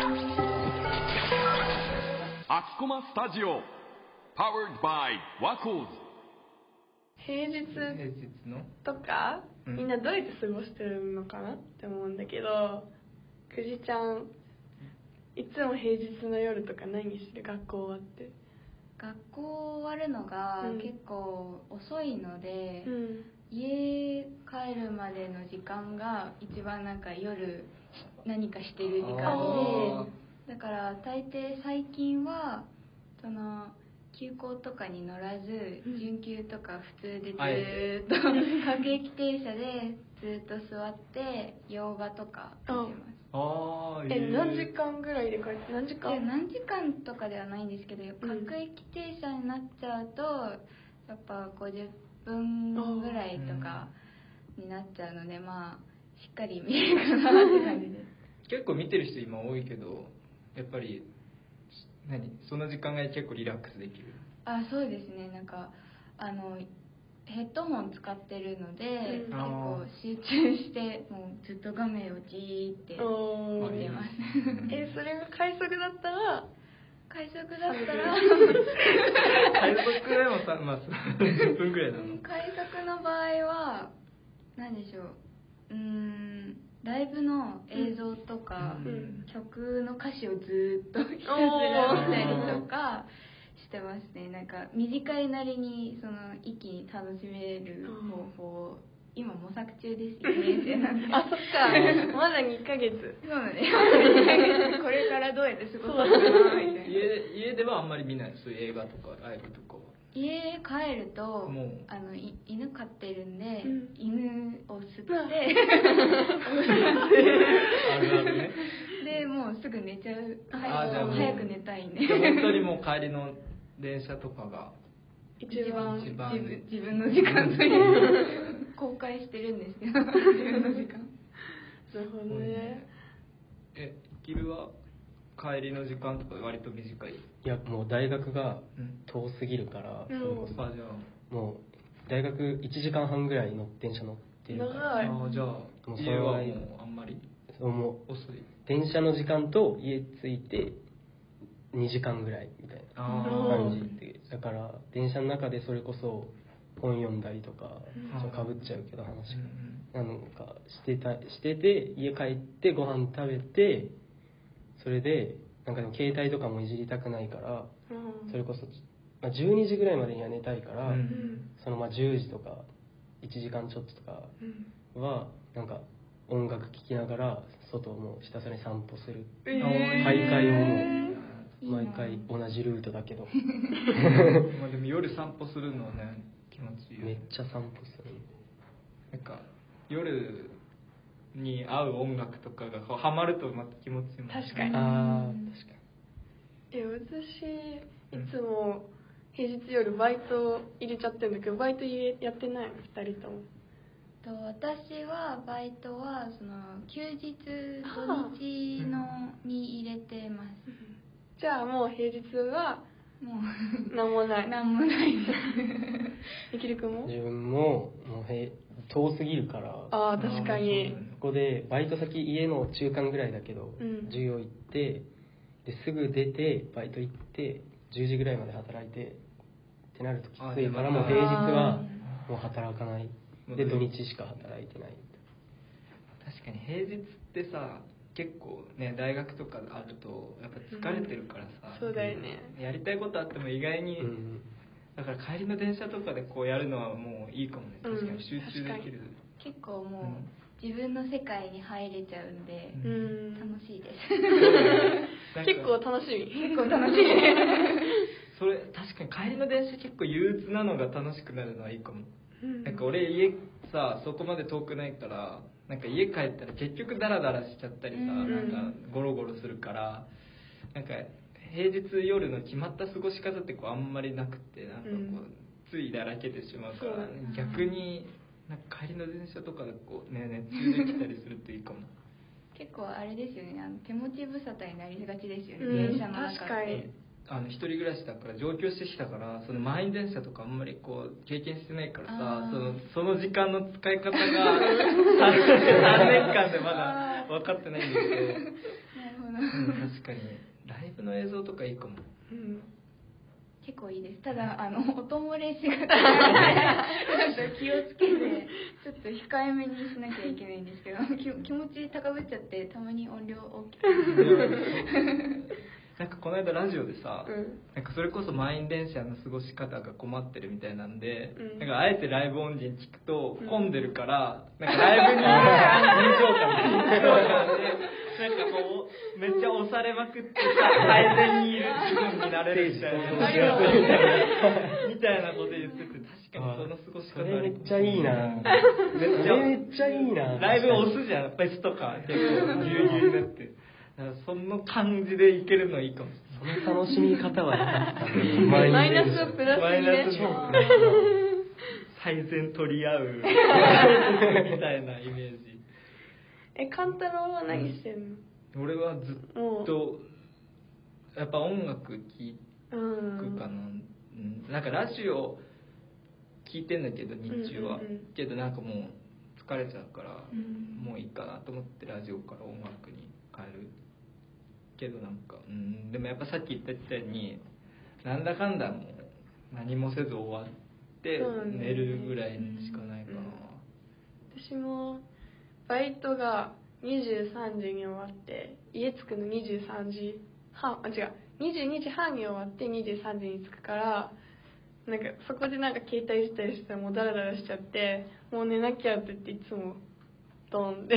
アキコマスタジオ Powered by ワコーズ平日平日の？とか、うん。みんなどうやって過ごしてるのかなって思うんだけどくじちゃんいつも平日の夜とか何してる？学校終わって。学校終わるのがうん。結構遅いので、うん。家帰るまでの時間が一番なんか夜何かしてる時間あでだから大抵最近はその急行とかに乗らずうん。準急とか普通でずっと各駅停車でずっと座って洋画とか見てます。あーえ何時間ぐらいで帰って何時で間何時間とかではないんですけど、各駅停車になっちゃうとやっぱ50分ぐらいとかになっちゃうのでまあしっかり見れるかなって感じで。す結構見てる人今多いけどやっぱり何その時間が結構リラックスできる。あそうですね。なんかあのヘッドホン使ってるので、うん。結構集中してもうずっと画面をじーって見てます。えそれが快速だったら？快速だったら。快速でもさまあ 10分ぐらいなの。快速の場合は何でしょうライブの映像とか、うん。曲の歌詞をずーっとひたすら見たりとかしてますね。なんか短いなりにその一気に楽しめる方法を今模索中です4年生なんであそっか。まだ2ヶ月。そうなんですこれからどうやって過ごそうかなみたいな。家家ではあんまり見ない。そういう映画とかライブとかは家帰るとあのい犬飼ってるんで、うん。犬を吸ってね。でもうすぐ寝ちゃう。あじゃあもう。早く寝たいんで。じゃあ本当にもう帰りの電車とかが一番。一番。自分自分の時間という公開してるんですけど 自分の時間。なるほどね。えキルは？帰りの時間とか割と短い？いやもう大学がうん。遠すぎるから、うん。それこそあじゃあ。もう大学1時間半ぐらいの電車乗ってるから。長い。じゃあもうそ家はもうあんまりそうもう遅い。電車の時間と家着いて2時間ぐらいみたいなあ感じでだから電車の中でそれこそ本読んだりとかかぶっちゃうけど話うんがなんかしてたしてて家帰ってご飯食べてそれでなんかでも携帯とかもいじりたくないからうん。それこそ、まあ、12時ぐらいまでには寝たいから、うん。そのまあ10時とか1時間ちょっととかうん。はなんか音楽聴きながら外をもうひたすらに散歩する。えー。大会をも毎回同じルートだけど。まあでも夜散歩するのはね気持ちいいよね。めっちゃ散歩する。なんか夜に合う音楽とかがこうハマるとまた気持ちいいも。んね確かに。ああ確かえ私いつも平日夜バイト入れちゃってるんだけどバイト入れやってないの？2人とも。と私はバイトはその休日土日のに入れてます。じゃあもう平日はも何もない。うなんもない。できるくんも？に自分ももうへ遠すぎるから。ああ確かに。そこでバイト先家の中間ぐらいだけど、うん。授業行ってですぐ出てバイト行って10時ぐらいまで働いてってなるときついからももう平日はあもう働かない。で土日しか働いてない。確かに平日ってさ結構ね大学とかあるとやっぱ疲れてるからさ、そうだよね。やりたいことあっても意外に、うんだから帰りの電車とかでこうやるのはもういいかもね。うん。確かに。集中できる、結構もう、うん自分の世界に入れちゃうんで、ううん。楽しいです。結構楽しみ。結構楽しい。それ確かに帰りの電車結構憂鬱なのが楽しくなるのはいいかも。うん。なんか俺家さそこまで遠くないからなんか家帰ったら結局ダラダラしちゃったりさ、うん。なんかゴロゴロするからなんか平日夜の決まった過ごし方ってこうあんまりなくてなんかこう、うん。ついだらけてしまうから、ね。逆になんか帰りの電車とかでこうね熱中できたりするといいかも。結構あれですよね。あの手持ち無沙汰になりがちですよね、うん電車の中って。確かに。あの一人暮らしだから上京してきたからその満員電車とかあんまりこう経験してないからさそのその時間の使い方が 3, 年間でまだ分かってないんだけど。なるほど。うん確かに。ライブの映像とかいいかも。うん結構いいです。ただあの音漏れしがちなので ちょっと気をつけて ちょっと控えめにしなきゃいけないんですけど 気気持ち高ぶっちゃってたまに音量大きく。なんかこの間ラジオでさ、うん。なんかそれこそ満員電車の過ごし方が困ってるみたいなんで、うん。なんかあえてライブ音源聞くとうん混んでるから、なんかライブに臨場感なんかこうめっちゃ押されまくって最善にいる自分になれるみたいなみたいなこと言ってて確かにその。過ごしそ方れめっちゃいいな。めっちゃめっちゃいいな。ライブ押すじゃん。フェスとか結構ぎゅうぎゅうになってその感じでいけるのいいかもしれない。その楽しみ方はマイナスをプラスマイにね。ナスの最善取り合う。みたいなイメージえカンタロウは何してんの？俺はずっとやっぱ音楽聴うんくかな、うん。なんかラジオ聞いてんだけど日中は、うんうん。うんけどなんかもう疲れちゃうから、うん。もういいかなと思ってラジオから音楽に変えるけどなんかうん。でもやっぱさっき言ったみたいになんだかんだもう何もせず終わって寝るぐらいしかないかな、私もバイトが23時に終わって家着くの23時半あ違う22時半に終わって23時に着くからなんかそこでなんか携帯したりしたらもうダラダラしちゃってもう寝なきゃって言っていつもドンって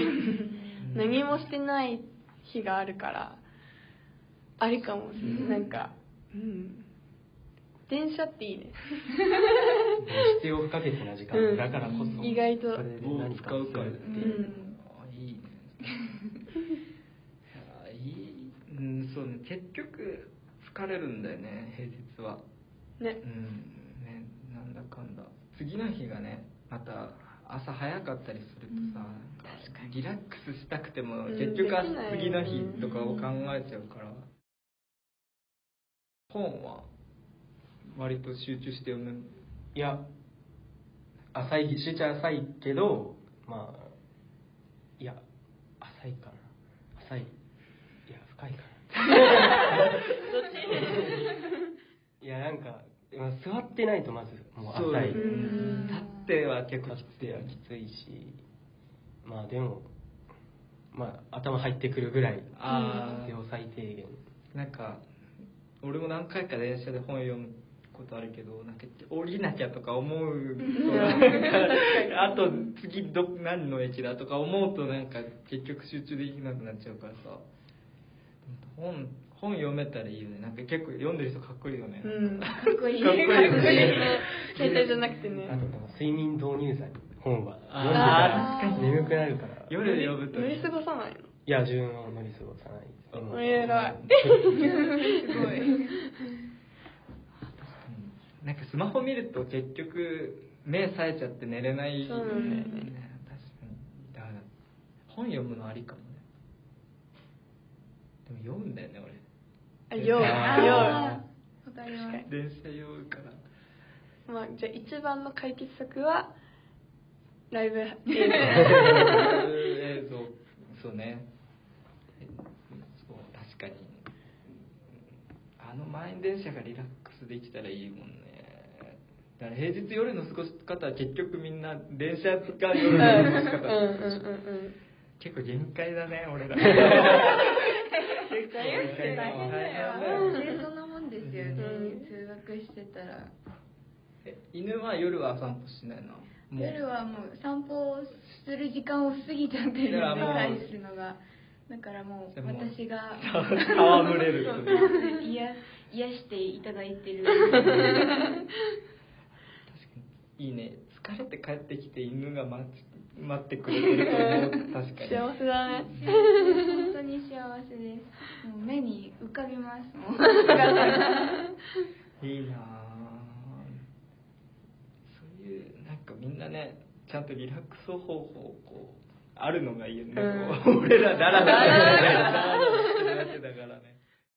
何もしてない日があるからありかもしれない。なんかうん電車っていいね。必要不可欠な時間、うん。だからこそ意外とそれで何か使うかっていう、うんあいいねいやいいうんそうね結局疲れるんだよね平日はねうんねなんだかんだ次の日がねまた朝早かったりするとさ、なんかリラックスしたくてもうん結局次の日とかを考えちゃうから、本は割と集中して読む。いや浅い集中浅いけどまあいや浅いかな。浅い。いや深いかな。いやなんかまあ座ってないとまずもう浅い。うん立っては結構きついきついし。まあでもまあ頭入ってくるぐらいあー。必要最低限。なんか俺も何回か電車で本読むことあるけどなんか降りなきゃとか思うとあと次ど何の駅だとか思うとなんか結局集中できなくなっちゃうからさ。本本読めたらいいよね。なんか結構読んでる人かっこいいよね、うん。か。っこいいかっこいい携帯じゃなくてね。あと睡眠導入剤。本は。あー読んでたら眠くなるから。夜で読むと乗り過ごさないの？いや自分は乗り過ごさない。偉い。すごい。うんなんかスマホ見ると結局目冴えちゃって寝れないよね。確かに。だから本読むのありかもね。でも読むんだよねあ酔うあ酔うかります。俺電車酔うから。まあじゃあ一番の解決策はライブ映映像。そうね。えそう確かに。あの満員電車がリラックスできたらいいもんねだから平日夜の過ごし方は結局みんな電車が夜の過ごし方うんうんうんうん。結構限界だね俺ら。大変だよ。大変だよそれそんなもんですよね、うん。通学してたら。え犬は夜は散歩しないの？夜はもう散歩する時間を過ぎちゃってるんでだからもう。返すのがだからもう私が。戯れる。癒癒していただいてる いいね。疲れて帰ってきて犬が待ち待ってくれてると思う。確かに。幸せだね。本当に幸せです。もう目に浮かびます。も ういいなあそういうなんかみんなねちゃんとリラックス方法こうあるのがいいよね、うん。俺らダラダラダラダラしてるだけだからね